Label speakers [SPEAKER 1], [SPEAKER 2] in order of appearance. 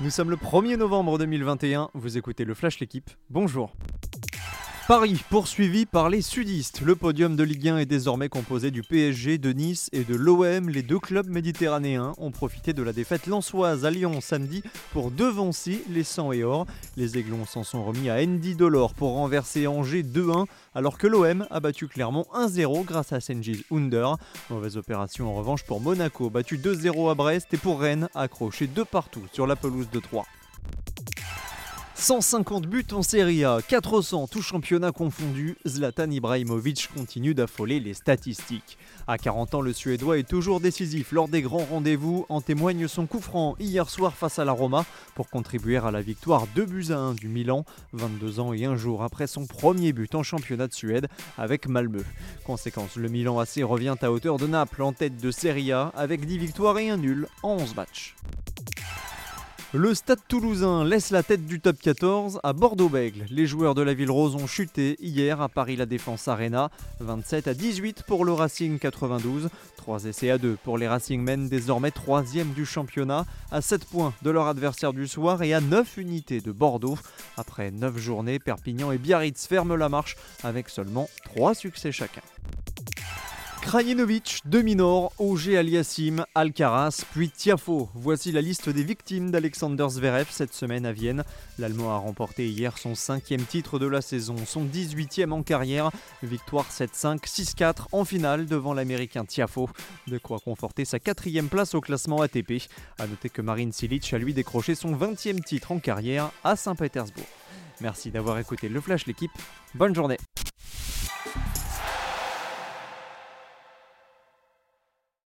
[SPEAKER 1] Nous sommes le 1er novembre 2021, vous écoutez le Flash L'équipe, bonjour. Paris, poursuivi par les sudistes. Le podium de Ligue 1 est désormais composé du PSG, de Nice et de l'OM. Les deux clubs méditerranéens ont profité de la défaite lançoise à Lyon samedi pour devancer les 100 et or. Les Aiglons s'en sont remis à Andy Dolor pour renverser Angers 2-1, alors que l'OM a battu Clermont 1-0 grâce à Sengiz Under. Mauvaise opération en revanche pour Monaco, battu 2-0 à Brest, et pour Rennes, accroché 2 partout sur la pelouse de 3. 150 buts en Serie A, 400 tout championnat confondu, Zlatan Ibrahimovic continue d'affoler les statistiques. À 40 ans, le Suédois est toujours décisif lors des grands rendez-vous, en témoigne son coup franc hier soir face à la Roma pour contribuer à la victoire 2 buts à 1 du Milan, 22 ans et un jour après son premier but en championnat de Suède avec Malmö. Conséquence, le Milan AC revient à hauteur de Naples en tête de Serie A avec 10 victoires et un nul en 11 matchs. Le Stade toulousain laisse la tête du top 14 à Bordeaux-Bègle. Les joueurs de la Ville Rose ont chuté hier à Paris La Défense Arena. 27 à 18 pour le Racing 92. 3 essais à 2 pour les Racing Men, désormais 3 du championnat, à 7 points de leur adversaire du soir et à 9 unités de Bordeaux. Après 9 journées, Perpignan et Biarritz ferment la marche avec seulement 3 succès chacun. Krajinovic, Dominor, Auger Aliassim, Alcaraz, puis Tiafo. Voici la liste des victimes d'Alexander Zverev cette semaine à Vienne. L'Allemand a remporté hier son cinquième titre de la saison, son 18e en carrière. Victoire 7-5, 6-4 en finale devant l'Américain Tiafo. De quoi conforter sa quatrième place au classement ATP. A noter que Marine Silic a lui décroché son 20e titre en carrière à Saint-Pétersbourg. Merci d'avoir écouté le Flash l'équipe. Bonne journée.